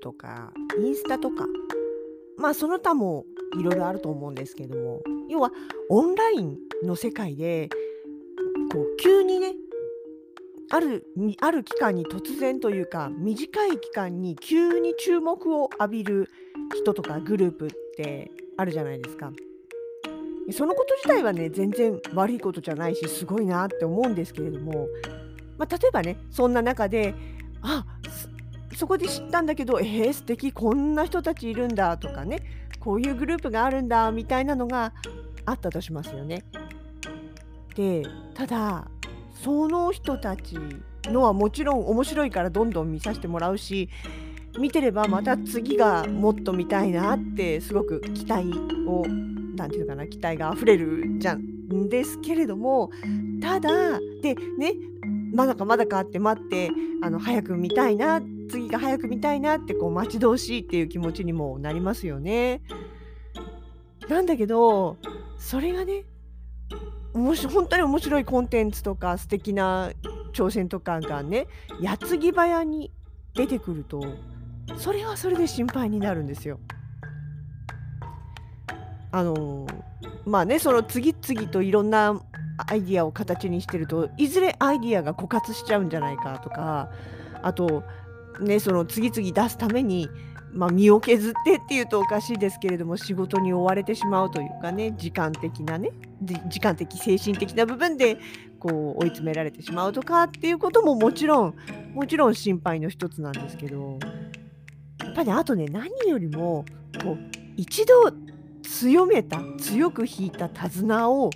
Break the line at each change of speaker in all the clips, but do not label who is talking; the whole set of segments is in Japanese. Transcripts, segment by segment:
とかインスタとか。まあその他もいろいろあると思うんですけども。要はオンラインの世界でこう急にねあるある期間に突然というか短い期間に急に注目を浴びる人とかグループってあるじゃないですか。そのこと自体はね全然悪いことじゃないしすごいなって思うんですけれども、まあ、例えばねそんな中であそこで知ったんだけど、えー、素敵こんな人たちいるんだとかねこういうグループがあるんだみたいなのがあったとしますよね。でただその人たちのはもちろん面白いからどんどん見させてもらうし見てればまた次がもっと見たいなってすごく期待を何て言うかな期待があふれるじゃんですけれどもただでねまだかまだかって待ってあの早く見たいな次が早く見たいなってこう待ち遠しいっていう気持ちにもなりますよね。なんだけどそれがね面白本当に面白いコンテンツとか素敵な挑戦とかがね矢継ぎ早に出てくるとそれはそれで心配になるんですよ。あのまあねその次々といろんなアイディアを形にしてるといずれアイディアが枯渇しちゃうんじゃないかとかあとねその次々出すために、まあ、身を削ってっていうとおかしいですけれども仕事に追われてしまうというかね時間的なね時間的精神的な部分でこう追い詰められてしまうとかっていうことももちろんもちろん心配の一つなんですけどやっぱりあとね何よりもこう一度強めた強く引いた手綱を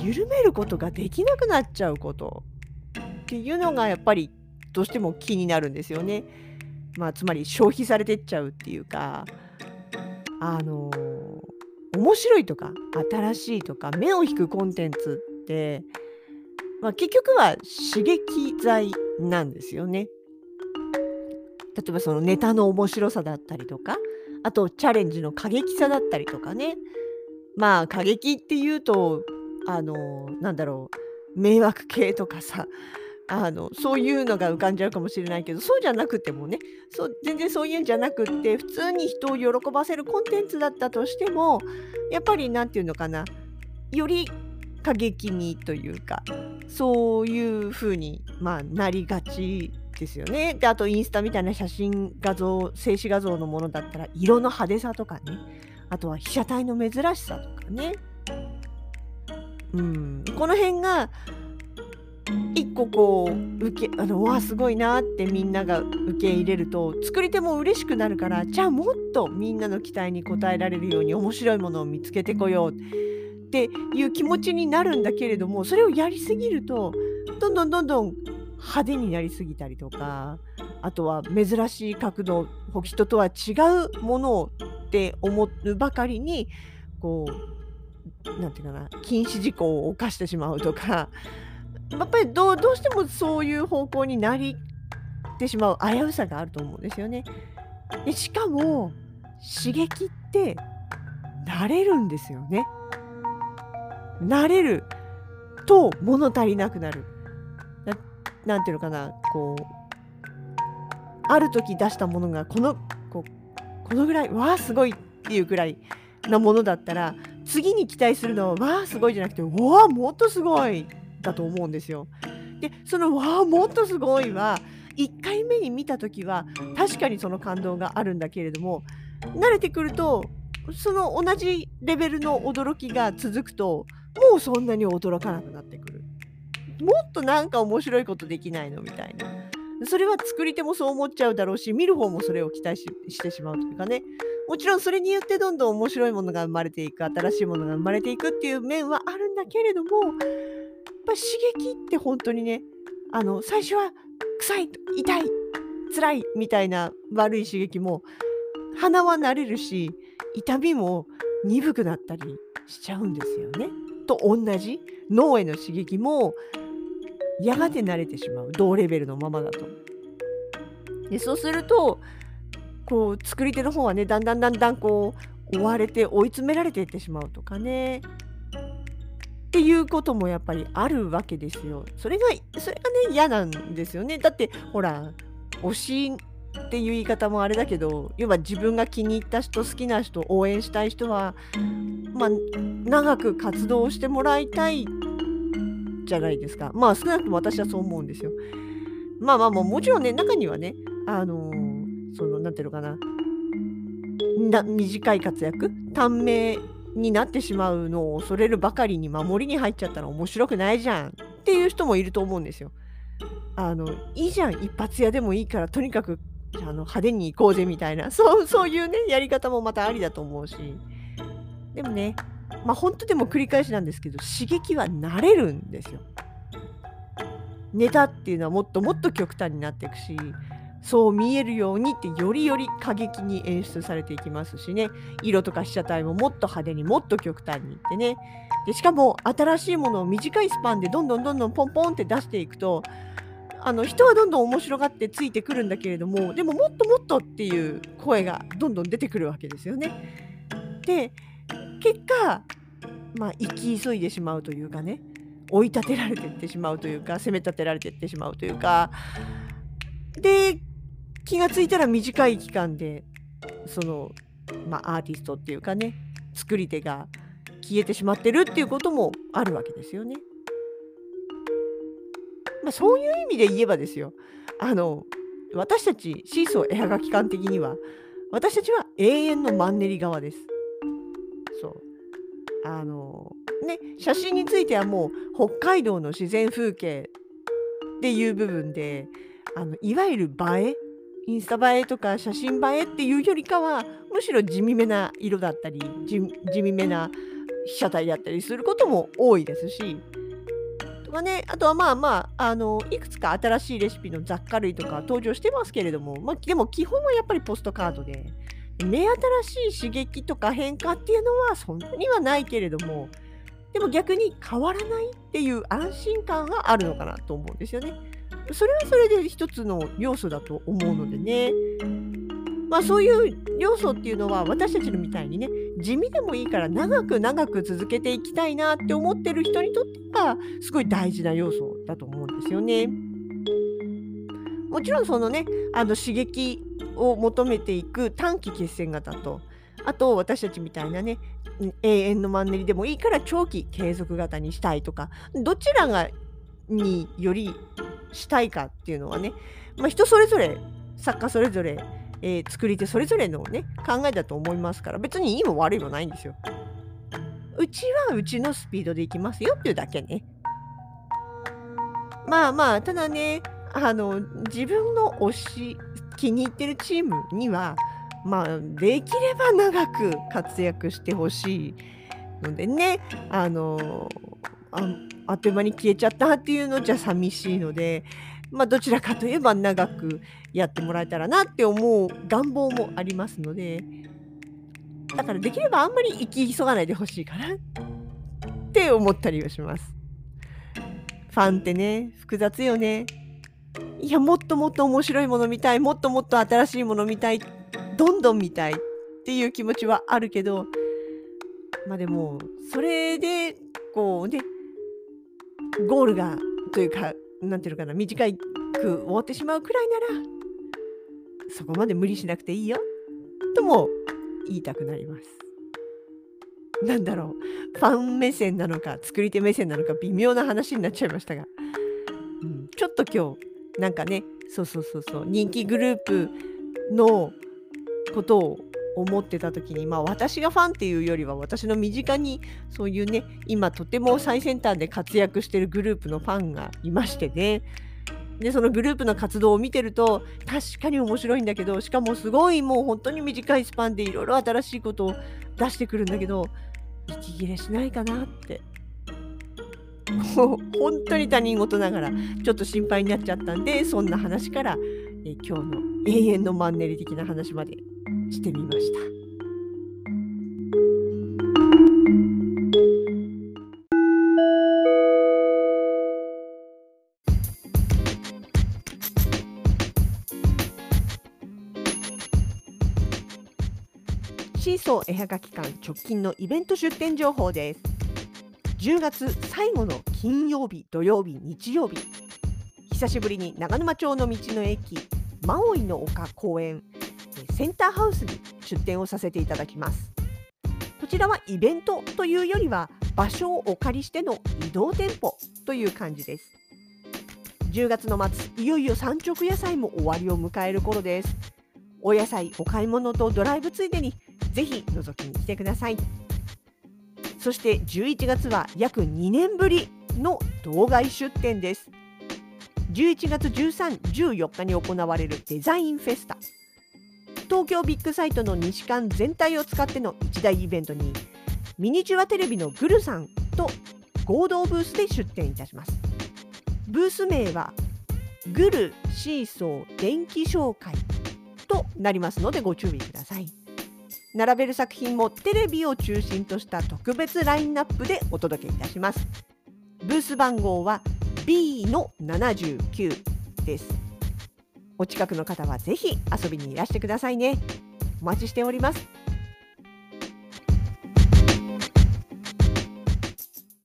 緩めることができなくなっちゃうことっていうのがやっぱりどうしても気になるんですよね。まあ、つまり消費されてっちゃうっていうかあのー、面白いとか新しいとか目を引くコンテンツって、まあ、結局は刺激剤なんですよね。例えばそのネタの面白さだったりとかあとチャレンジの過激さだったりとかねまあ過激っていうとあのなんだろう迷惑系とかさあのそういうのが浮かんじゃうかもしれないけどそうじゃなくてもねそう全然そういうんじゃなくって普通に人を喜ばせるコンテンツだったとしてもやっぱり何て言うのかなより過激にというかそういう風にまあなりがちですよね。であとインスタみたいな写真画像静止画像のものだったら色の派手さとかねあとは被写体の珍しさとかねうんこの辺が一個こう受けあのわすごいなってみんなが受け入れると作り手も嬉しくなるからじゃあもっとみんなの期待に応えられるように面白いものを見つけてこようっていう気持ちになるんだけれどもそれをやりすぎるとどんどんどんどん派手になりすぎたりとかあとは珍しい角度人とは違うものをって思うばかりにこうなんていうかな禁止事項を犯してしまうとかやっぱりどうどうしてもそういう方向になりてしまう危うさがあると思うんですよね。でしかも刺激って慣れるんですよね。慣れると物足りなくなる。ななんていうのかなこうある時出したものがこのここのぐらいわあすごいっていうぐらいなものだったら次に期待するのはわあすごいじゃなくてわあもっとすごいだと思うんですよ。でそのわあもっとすごいは1回目に見た時は確かにその感動があるんだけれども慣れてくるとその同じレベルの驚きが続くともうそんなに驚かなくなってくる。もっとなんか面白いことできないのみたいな。それは作り手もそう思っちゃうだろうし見る方もそれを期待してしまうというかねもちろんそれによってどんどん面白いものが生まれていく新しいものが生まれていくっていう面はあるんだけれどもやっぱ刺激って本当にねあの最初は臭い痛い辛いみたいな悪い刺激も鼻は慣れるし痛みも鈍くなったりしちゃうんですよね。と同じ脳への刺激もやがて慣れてしまう同レベルのままだと。でそうするとこう作り手の方はねだんだんだんだんこう追われて追い詰められていってしまうとかねっていうこともやっぱりあるわけですよ。それがそれがね嫌なんですよね。だってほら推しっていう言い方もあれだけど要は自分が気に入った人好きな人応援したい人はまあ長く活動してもらいたいじゃないですか。まあ少なくとも私はそう思うんですよ。まあまあもうもちろんね中にはねあのー、そのなんていうのかなな短い活躍？短命になってしまうのを恐れるばかりに守りに入っちゃったら面白くないじゃんっていう人もいると思うんですよ。あのいいじゃん一発屋でもいいからとにかくあの派手に行こうぜみたいな そうそういうねやり方もまたありだと思うしでもねまあ本当でも繰り返しなんですけど刺激は慣れるんですよ。ネタっていうのはもっともっと極端になっていくしそう見えるようにってよりより過激に演出されていきますしね。色とか被写体ももっと派手にもっと極端にいってね。でしかも新しいものを短いスパンでどんどんどんどんポンポンって出していくとあの人はどんどん面白がってついてくるんだけれどもでももっともっとっていう声がどんどん出てくるわけですよね。で結果まあ生き急いでしまうというかね。追い立てられていってしまうというか攻め立てられていってしまうというか。で気がついたら短い期間でその、まあ、アーティストっていうかね作り手が消えてしまってるっていうこともあるわけですよね。まあ、そういう意味で言えばですよあの私たちシーソー絵はがき館的には私たちは永遠のマンネリ側です。そうあのね写真についてはもう北海道の自然風景っていう部分であのいわゆる映えインスタ映えとか写真映えっていうよりかはむしろ地味めな色だったり地味めな被写体だったりすることも多いですしとかねあとはまあまああのいくつか新しいレシピの雑貨類とか登場してますけれども、まあ、でも基本はやっぱりポストカードで目新しい刺激とか変化っていうのはそんなにはないけれどもでも逆に変わらないっていう安心感があるのかなと思うんですよね。それはそれで一つの要素だと思うのでね。まあそういう要素っていうのは私たちのみたいにね地味でもいいから長く長く続けていきたいなって思ってる人にとってはすごい大事な要素だと思うんですよね。もちろんそのねあの刺激を求めていく短期決戦型とあと私たちみたいなね永遠のマンネリでもいいから長期継続型にしたいとかどちらがによりしたいかっていうのはね、まあ、人それぞれ作家それぞれ、えー、作り手それぞれのね考えだと思いますから別にいいも悪いもないんですよ。うちはうちのスピードでいきますよっていうだけね。まあまあただねあの自分の推し気に入ってるチームにはまあできれば長く活躍してほしいのでねあのああっという間に消えちゃったっていうのじゃ寂しいので、まあ、どちらかといえば長くやってもらえたらなって思う願望もありますのでだからできればあんまり生き急がないでほしいかなって思ったりはします。ファンってね複雑よね。いやもっともっと面白いもの見たいもっともっと新しいもの見たいどんどん見たいっていう気持ちはあるけどまあでもそれでこうねゴールがというか何ていうのかな短く終わってしまうくらいならそこまで無理しなくていいよとも言いたくなります。なんだろうファン目線なのか作り手目線なのか微妙な話になっちゃいましたが、うん、ちょっと今日なんかねそうそうそうそう人気グループのことを思ってた時に、まあ、私がファンっていうよりは私の身近にそういうね今とても最先端で活躍してるグループのファンがいましてね。でそのグループの活動を見てると確かに面白いんだけどしかもすごいもう本当に短いスパンでいろいろ新しいことを出してくるんだけど息切れしないかなって。も う本当に他人事ながらちょっと心配になっちゃったんでそんな話から、え今日の永遠のマンネリ的な話までしてみました。シーソー絵はがき館直近のイベント出店情報です。10月最後の金曜日土曜日日曜日。久しぶりに長沼町の道の駅マオイの丘公園。センターハウスに出店をさせていただきます。こちらはイベントというよりは場所をお借りしての移動店舗という感じです。10月の末いよいよ産直野菜も終わりを迎える頃です。お野菜お買い物とドライブついでにぜひ覗きに来てください。そして11月は約2年ぶりの道外出店です。11月13、14日に行われるデザインフェスタ。東京ビッグサイトの西館全体を使っての一大イベントにミニチュアテレビのグルさんと合同ブースで出展いたします。ブース名はグルシーソー電気紹介となりますのでご注意ください。並べる作品もテレビを中心とした特別ラインナップでお届けいたします。ブース番号は B の79です。お近くの方はぜひ遊びにいらしてくださいね。お待ちしております。